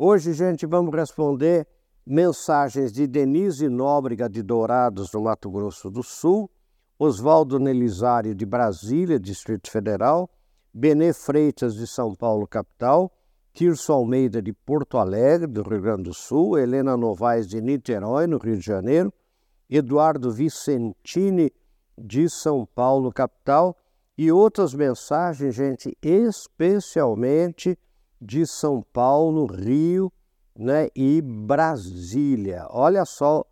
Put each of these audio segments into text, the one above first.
Hoje, gente, vamos responder mensagens de Denise Nóbrega de Dourados, no Mato Grosso do Sul, Oswaldo Nelisário de Brasília, Distrito Federal, Benê Freitas de São Paulo, capital, Tirso Almeida de Porto Alegre, do Rio Grande do Sul, Helena Novaes de Niterói, no Rio de Janeiro, Eduardo Vicentini de São Paulo, capital, e outras mensagens, gente, especialmente de São Paulo, Rio né, e Brasília. Olha só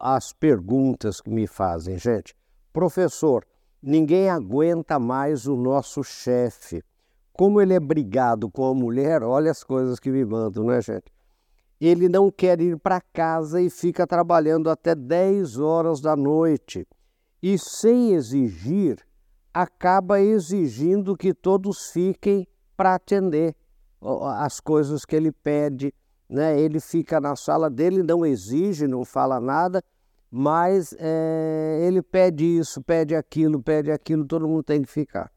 as perguntas que me fazem, gente. Professor, ninguém aguenta mais o nosso chefe. Como ele é brigado com a mulher, olha as coisas que me mandam, né, gente? Ele não quer ir para casa e fica trabalhando até 10 horas da noite. E sem exigir, acaba exigindo que todos fiquem para atender as coisas que ele pede, né? Ele fica na sala dele, não exige, não fala nada, mas é, ele pede isso, pede aquilo, pede aquilo, todo mundo tem que ficar.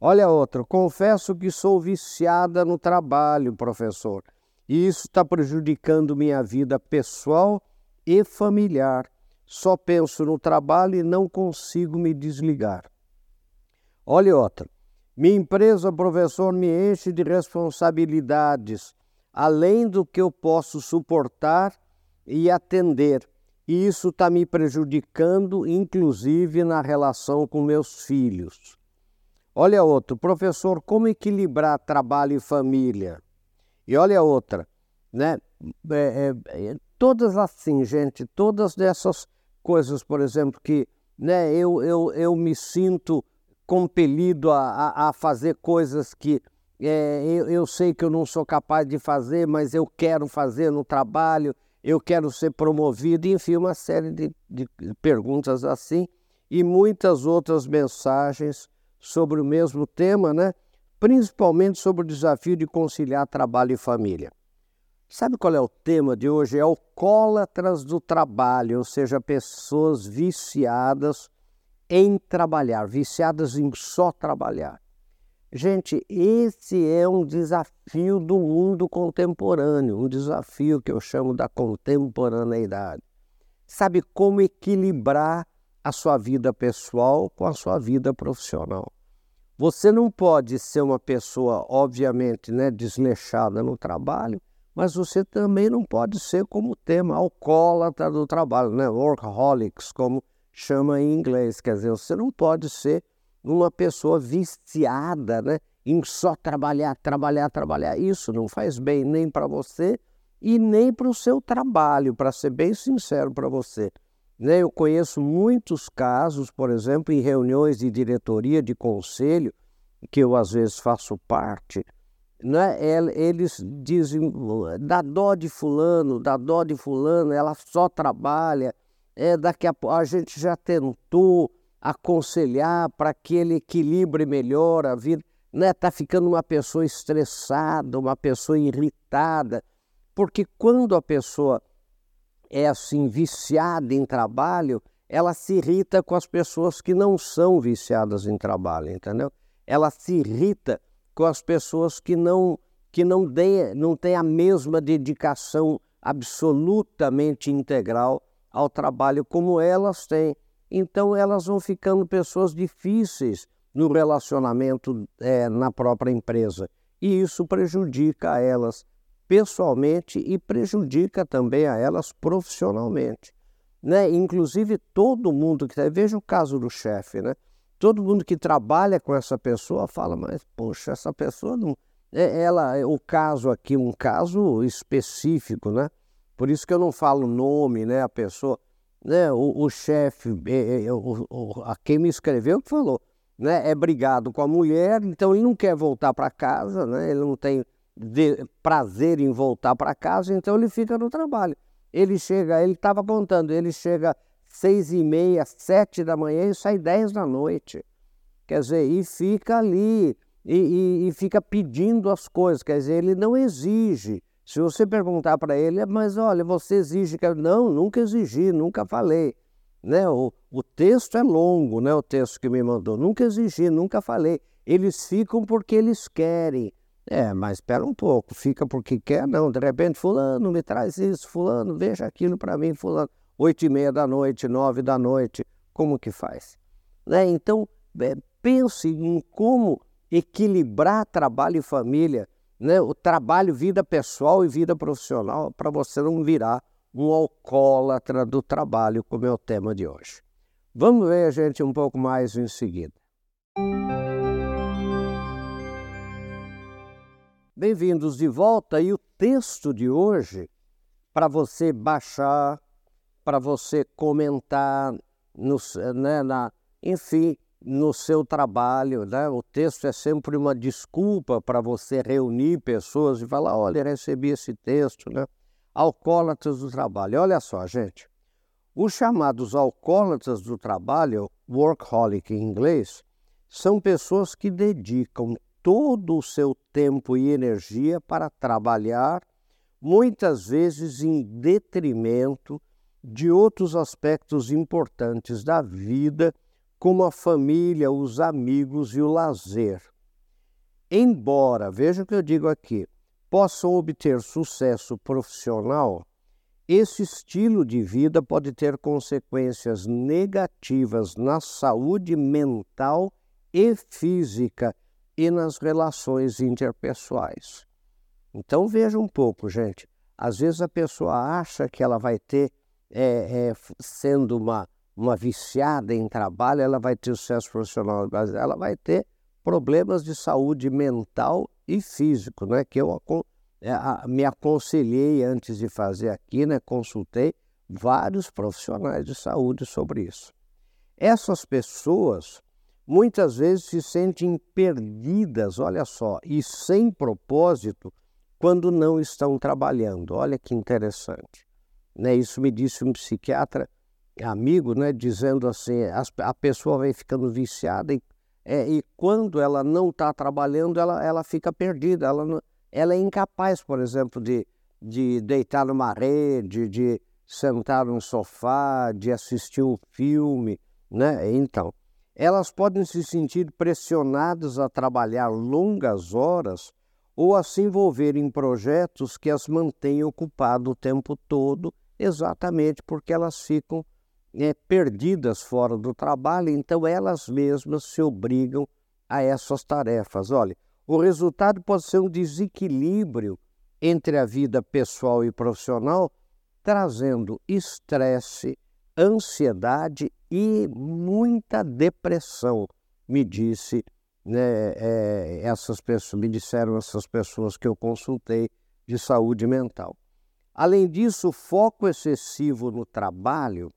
Olha outra, confesso que sou viciada no trabalho, professor, e isso está prejudicando minha vida pessoal e familiar. Só penso no trabalho e não consigo me desligar. Olha outra, minha empresa, professor, me enche de responsabilidades, além do que eu posso suportar e atender. E isso está me prejudicando, inclusive na relação com meus filhos. Olha outro, professor, como equilibrar trabalho e família? E olha outra, né? É, é, é todas assim, gente, todas dessas coisas, por exemplo, que né, eu, eu, eu me sinto compelido a, a, fazer coisas que é, eu, eu sei que eu não sou capaz de fazer, mas eu quero fazer no trabalho, eu quero ser promovido, enfim, uma série de, de perguntas assim e muitas outras mensagens sobre o mesmo tema, né? principalmente sobre o desafio de conciliar trabalho e família. Sabe qual é o tema de hoje? É alcoólatras do trabalho, ou seja, pessoas viciadas em trabalhar, viciadas em só trabalhar. Gente, esse é um desafio do mundo contemporâneo, um desafio que eu chamo da contemporaneidade. Sabe como equilibrar a sua vida pessoal com a sua vida profissional. Você não pode ser uma pessoa, obviamente, né, desleixada no trabalho, mas você também não pode ser como o tema alcoólatra do trabalho, né, workaholics, como chama em inglês. Quer dizer, você não pode ser uma pessoa viciada né, em só trabalhar, trabalhar, trabalhar. Isso não faz bem nem para você e nem para o seu trabalho, para ser bem sincero para você. Né, eu conheço muitos casos, por exemplo, em reuniões de diretoria, de conselho, que eu às vezes faço parte, né, eles dizem, dá dó de fulano, dá dó de fulano, ela só trabalha, é, daqui a a gente já tentou aconselhar para que ele equilibre melhor a vida, né? Tá ficando uma pessoa estressada, uma pessoa irritada, porque quando a pessoa é assim viciada em trabalho, ela se irrita com as pessoas que não são viciadas em trabalho, entendeu? Ela se irrita com as pessoas que não que não, dê, não têm a mesma dedicação absolutamente integral ao trabalho como elas têm. Então elas vão ficando pessoas difíceis no relacionamento é, na própria empresa. E isso prejudica a elas pessoalmente e prejudica também a elas profissionalmente. Né? Inclusive todo mundo que veja o caso do chefe, né? Todo mundo que trabalha com essa pessoa fala, mas poxa, essa pessoa não, é, ela, o caso aqui, um caso específico, né? Por isso que eu não falo nome, né? A pessoa, né? O, o chefe, é, é, o, a quem me escreveu que falou, né? É brigado com a mulher, então ele não quer voltar para casa, né? Ele não tem prazer em voltar para casa, então ele fica no trabalho. Ele chega, ele estava contando, ele chega seis e meia, sete da manhã e sai dez da noite. Quer dizer, e fica ali, e, e, e fica pedindo as coisas, quer dizer, ele não exige. Se você perguntar para ele, mas olha, você exige que. Não, nunca exigi, nunca falei. Né? O, o texto é longo, né? o texto que me mandou. Nunca exigi, nunca falei. Eles ficam porque eles querem. É, mas espera um pouco, fica porque quer, não. De repente, fulano, me traz isso, fulano, veja aquilo para mim, fulano. Oito e meia da noite, nove da noite, como que faz? Né? Então, é, pense em como equilibrar trabalho e família, né? o trabalho, vida pessoal e vida profissional, para você não virar um alcoólatra do trabalho, como é o tema de hoje. Vamos ver, gente, um pouco mais em seguida. Bem-vindos de volta e o texto de hoje para você baixar, para você comentar, no, né, na, enfim, no seu trabalho. Né? O texto é sempre uma desculpa para você reunir pessoas e falar: olha, recebi esse texto, né? Alcoólatras do trabalho. Olha só, gente. Os chamados alcoólatras do trabalho, workaholic em inglês, são pessoas que dedicam todo o seu tempo e energia para trabalhar, muitas vezes em detrimento de outros aspectos importantes da vida, como a família, os amigos e o lazer. Embora, veja o que eu digo aqui, possam obter sucesso profissional, esse estilo de vida pode ter consequências negativas na saúde mental e física e nas relações interpessoais. Então veja um pouco, gente. Às vezes a pessoa acha que ela vai ter, é, é, sendo uma, uma viciada em trabalho, ela vai ter sucesso profissional, mas ela vai ter problemas de saúde mental e físico, né? Que eu é, me aconselhei antes de fazer aqui, né? Consultei vários profissionais de saúde sobre isso. Essas pessoas muitas vezes se sentem perdidas, olha só, e sem propósito quando não estão trabalhando. Olha que interessante. Né? Isso me disse um psiquiatra amigo, né, dizendo assim, a pessoa vai ficando viciada e, é, e quando ela não está trabalhando, ela, ela fica perdida, ela, não, ela é incapaz, por exemplo, de, de deitar numa rede, de sentar num sofá, de assistir um filme, né? Então, elas podem se sentir pressionadas a trabalhar longas horas ou a se envolver em projetos que as mantêm ocupadas o tempo todo, exatamente porque elas ficam é, perdidas fora do trabalho, então elas mesmas se obrigam a essas tarefas. Olha, o resultado pode ser um desequilíbrio entre a vida pessoal e profissional, trazendo estresse, ansiedade e muita depressão, me disse né, é, essas pessoas, me disseram essas pessoas que eu consultei de saúde mental. Além disso, o foco excessivo no trabalho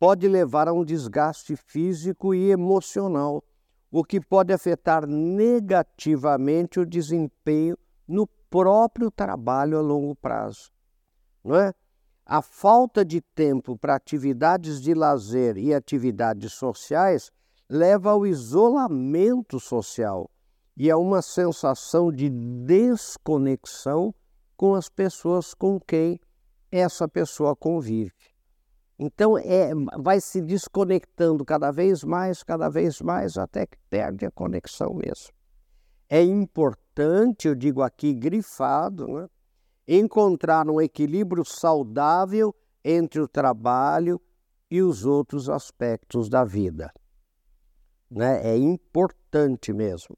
pode levar a um desgaste físico e emocional, o que pode afetar negativamente o desempenho no próprio trabalho a longo prazo. Não é? A falta de tempo para atividades de lazer e atividades sociais leva ao isolamento social e a uma sensação de desconexão com as pessoas com quem essa pessoa convive. Então, é, vai se desconectando cada vez mais, cada vez mais, até que perde a conexão mesmo. É importante, eu digo aqui grifado, né? encontrar um equilíbrio saudável entre o trabalho e os outros aspectos da vida. Né? É importante mesmo.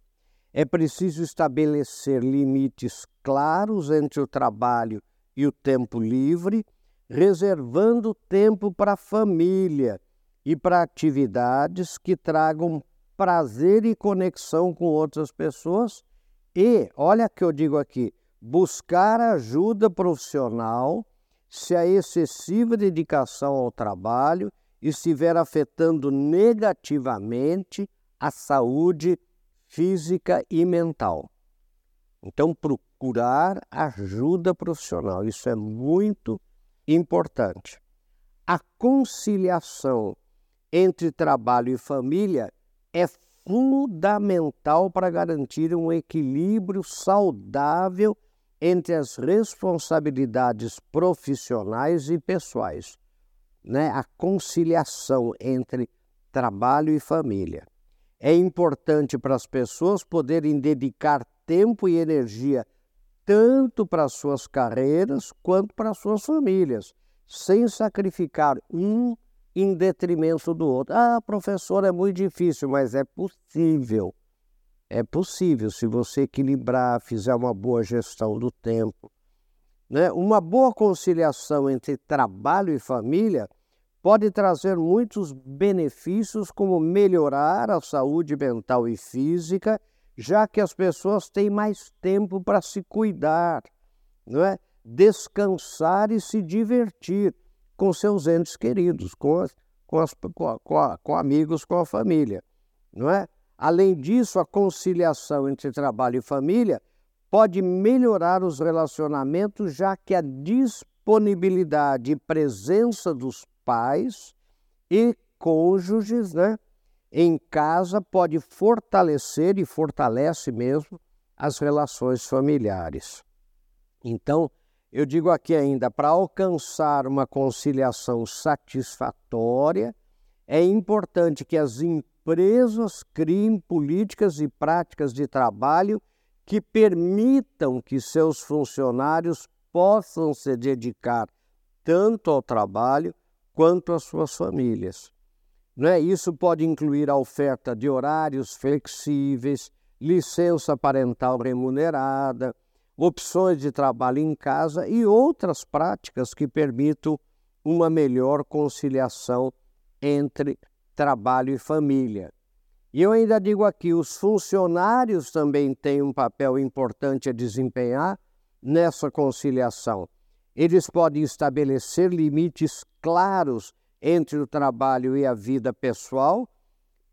É preciso estabelecer limites claros entre o trabalho e o tempo livre, reservando tempo para a família e para atividades que tragam prazer e conexão com outras pessoas. E, olha que eu digo aqui, buscar ajuda profissional se a excessiva dedicação ao trabalho estiver afetando negativamente a saúde física e mental. Então, procurar ajuda profissional, isso é muito importante. A conciliação entre trabalho e família é fundamental para garantir um equilíbrio saudável entre as responsabilidades profissionais e pessoais, né? a conciliação entre trabalho e família. É importante para as pessoas poderem dedicar tempo e energia tanto para suas carreiras quanto para suas famílias, sem sacrificar um em detrimento do outro. Ah, professor, é muito difícil, mas é possível. É possível se você equilibrar, fizer uma boa gestão do tempo. Né? Uma boa conciliação entre trabalho e família pode trazer muitos benefícios, como melhorar a saúde mental e física, já que as pessoas têm mais tempo para se cuidar, não é? descansar e se divertir com seus entes queridos, com, as, com, as, com, com, com amigos, com a família. Não é? Além disso, a conciliação entre trabalho e família pode melhorar os relacionamentos, já que a disponibilidade e presença dos pais e cônjuges né, em casa pode fortalecer e fortalece mesmo as relações familiares. Então, eu digo aqui ainda, para alcançar uma conciliação satisfatória, é importante que as empresas criem políticas e práticas de trabalho que permitam que seus funcionários possam se dedicar tanto ao trabalho quanto às suas famílias. Né? Isso pode incluir a oferta de horários flexíveis, licença parental remunerada, opções de trabalho em casa e outras práticas que permitam uma melhor conciliação entre trabalho e família. E eu ainda digo aqui: os funcionários também têm um papel importante a desempenhar nessa conciliação. Eles podem estabelecer limites claros entre o trabalho e a vida pessoal,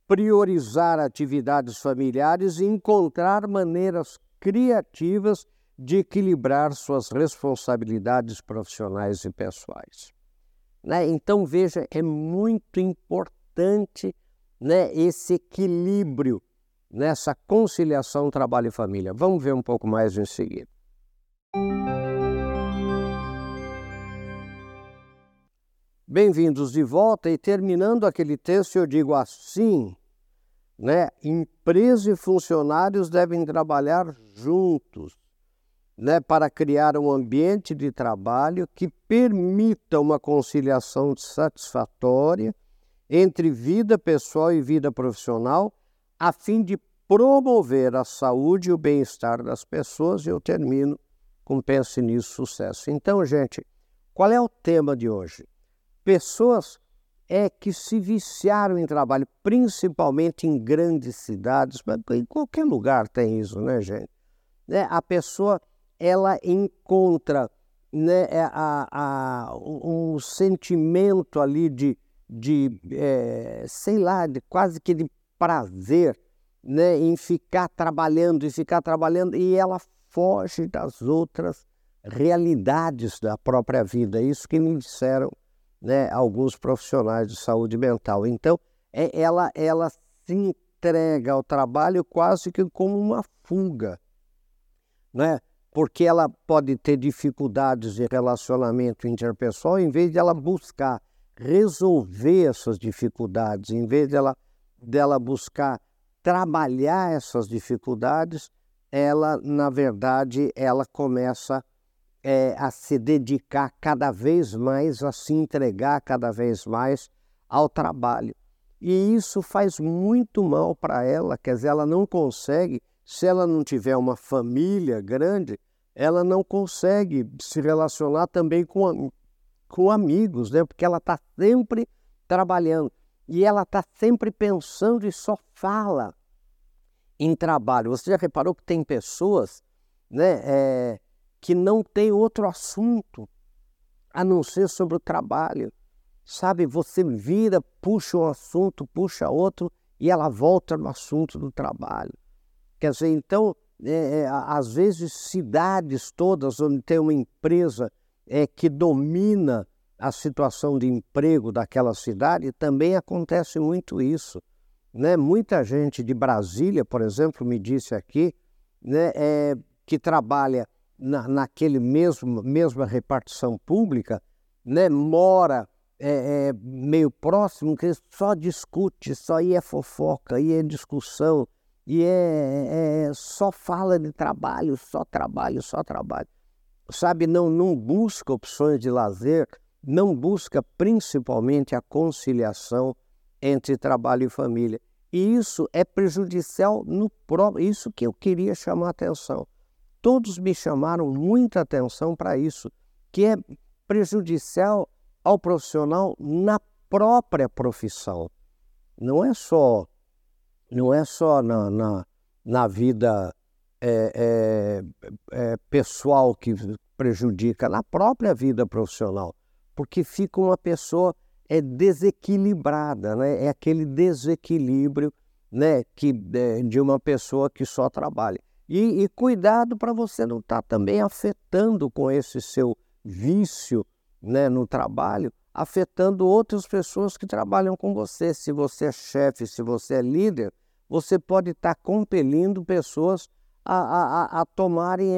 priorizar atividades familiares e encontrar maneiras criativas de equilibrar suas responsabilidades profissionais e pessoais. Né? Então, veja, é muito importante né, esse equilíbrio nessa conciliação trabalho e família. Vamos ver um pouco mais em seguida. Bem-vindos de volta e terminando aquele texto eu digo assim, né? Empresa e funcionários devem trabalhar juntos, né, para criar um ambiente de trabalho que permita uma conciliação satisfatória entre vida pessoal e vida profissional, a fim de promover a saúde e o bem-estar das pessoas. E eu termino com Pense Nisso Sucesso. Então, gente, qual é o tema de hoje? Pessoas é que se viciaram em trabalho, principalmente em grandes cidades, mas em qualquer lugar tem isso, né, gente? Né? A pessoa ela encontra né, é, a, a, um sentimento ali de, de é, sei lá, de quase que de prazer né, em ficar trabalhando e ficar trabalhando e ela foge das outras realidades da própria vida. Isso que me disseram né, alguns profissionais de saúde mental. Então, é, ela, ela se entrega ao trabalho quase que como uma fuga. Né? porque ela pode ter dificuldades de relacionamento interpessoal, em vez de ela buscar resolver essas dificuldades, em vez dela, dela buscar trabalhar essas dificuldades, ela, na verdade, ela começa é, a se dedicar cada vez mais, a se entregar cada vez mais ao trabalho. E isso faz muito mal para ela, quer dizer, ela não consegue, se ela não tiver uma família grande, ela não consegue se relacionar também com, com amigos, né? porque ela está sempre trabalhando e ela está sempre pensando e só fala em trabalho. Você já reparou que tem pessoas né, é, que não tem outro assunto a não ser sobre o trabalho? Sabe, você vira, puxa um assunto, puxa outro e ela volta no assunto do trabalho. Quer dizer, então é, é, às vezes cidades todas onde tem uma empresa é, que domina a situação de emprego daquela cidade, também acontece muito isso. Né? Muita gente de Brasília, por exemplo, me disse aqui, né, é, que trabalha na, naquele mesmo mesma repartição pública, né, mora é, é, meio próximo, que só discute, só ia fofoca, ia discussão, e é, é, só fala de trabalho, só trabalho, só trabalho. Sabe, não, não busca opções de lazer, não busca principalmente a conciliação entre trabalho e família. E isso é prejudicial no próprio. Isso que eu queria chamar a atenção. Todos me chamaram muita atenção para isso, que é prejudicial ao profissional na própria profissão. Não é só não é só na, na, na vida é, é, é, pessoal que prejudica, na própria vida profissional, porque fica uma pessoa é desequilibrada, né? é aquele desequilíbrio né, que, é, de uma pessoa que só trabalha. E, e cuidado para você não estar tá também afetando com esse seu vício né, no trabalho, afetando outras pessoas que trabalham com você. Se você é chefe, se você é líder, você pode estar compelindo pessoas a, a, a tomarem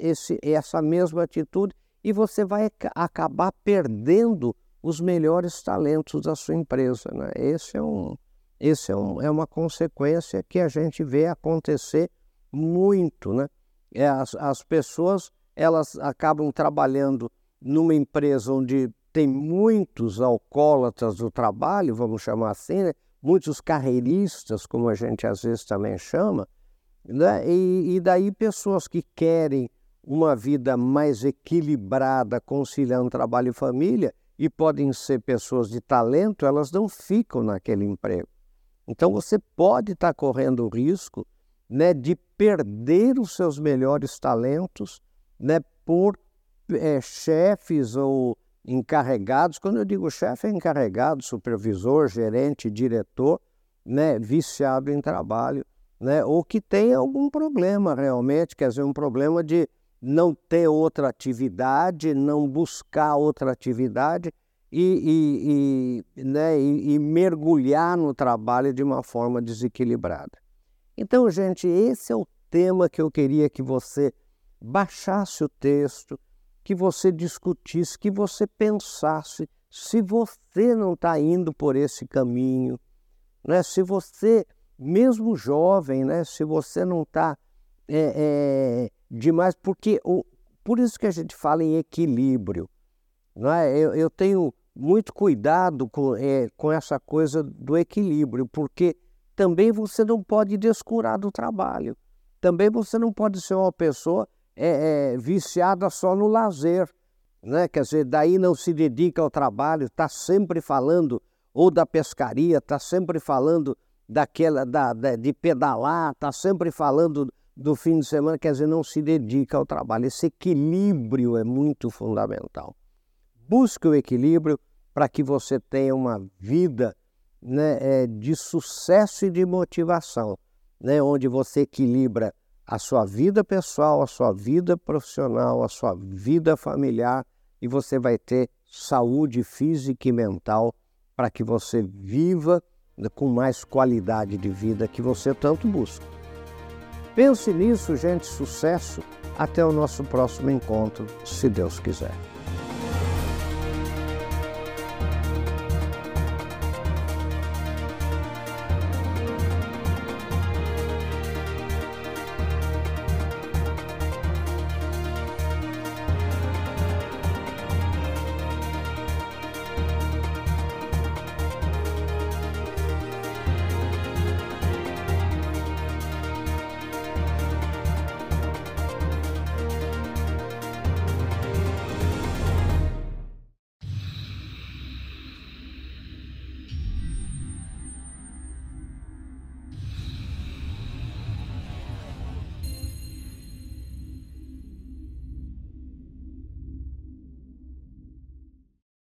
esse, essa mesma atitude e você vai acabar perdendo os melhores talentos da sua empresa. Né? Esse, é, um, esse é, um, é uma consequência que a gente vê acontecer muito. Né? É, as, as pessoas elas acabam trabalhando numa empresa onde tem muitos alcoólatras do trabalho, vamos chamar assim, né? muitos carreiristas, como a gente às vezes também chama, né? e, e daí pessoas que querem uma vida mais equilibrada, conciliando trabalho e família, e podem ser pessoas de talento, elas não ficam naquele emprego. Então você pode estar correndo o risco né, de perder os seus melhores talentos né, por é, chefes ou encarregados, quando eu digo chefe, é encarregado, supervisor, gerente, diretor, né, viciado em trabalho, né, ou que tem algum problema realmente, quer dizer, um problema de não ter outra atividade, não buscar outra atividade e, e, e, né, e, e mergulhar no trabalho de uma forma desequilibrada. Então, gente, esse é o tema que eu queria que você baixasse o texto, que você discutisse, que você pensasse se você não está indo por esse caminho, né? se você, mesmo jovem, né? se você não está é, é, demais, porque o, por isso que a gente fala em equilíbrio. É? eu, eu tenho muito cuidado com, é, com essa coisa do equilíbrio, porque também você não pode descurar do trabalho. Também você não pode ser uma pessoa é, é, viciada só no lazer, né? quer dizer, daí não se dedica ao trabalho, está sempre falando ou da pescaria, está sempre falando daquela da, da de pedalar, está sempre falando do fim de semana, quer dizer, não se dedica ao trabalho. Esse equilíbrio é muito fundamental. Busque o equilíbrio para que você tenha uma vida né, é, de sucesso e de motivação, né, onde você equilibra a sua vida pessoal, a sua vida profissional, a sua vida familiar e você vai ter saúde física e mental para que você viva com mais qualidade de vida que você tanto busca. Pense nisso, gente. Sucesso. Até o nosso próximo encontro, se Deus quiser.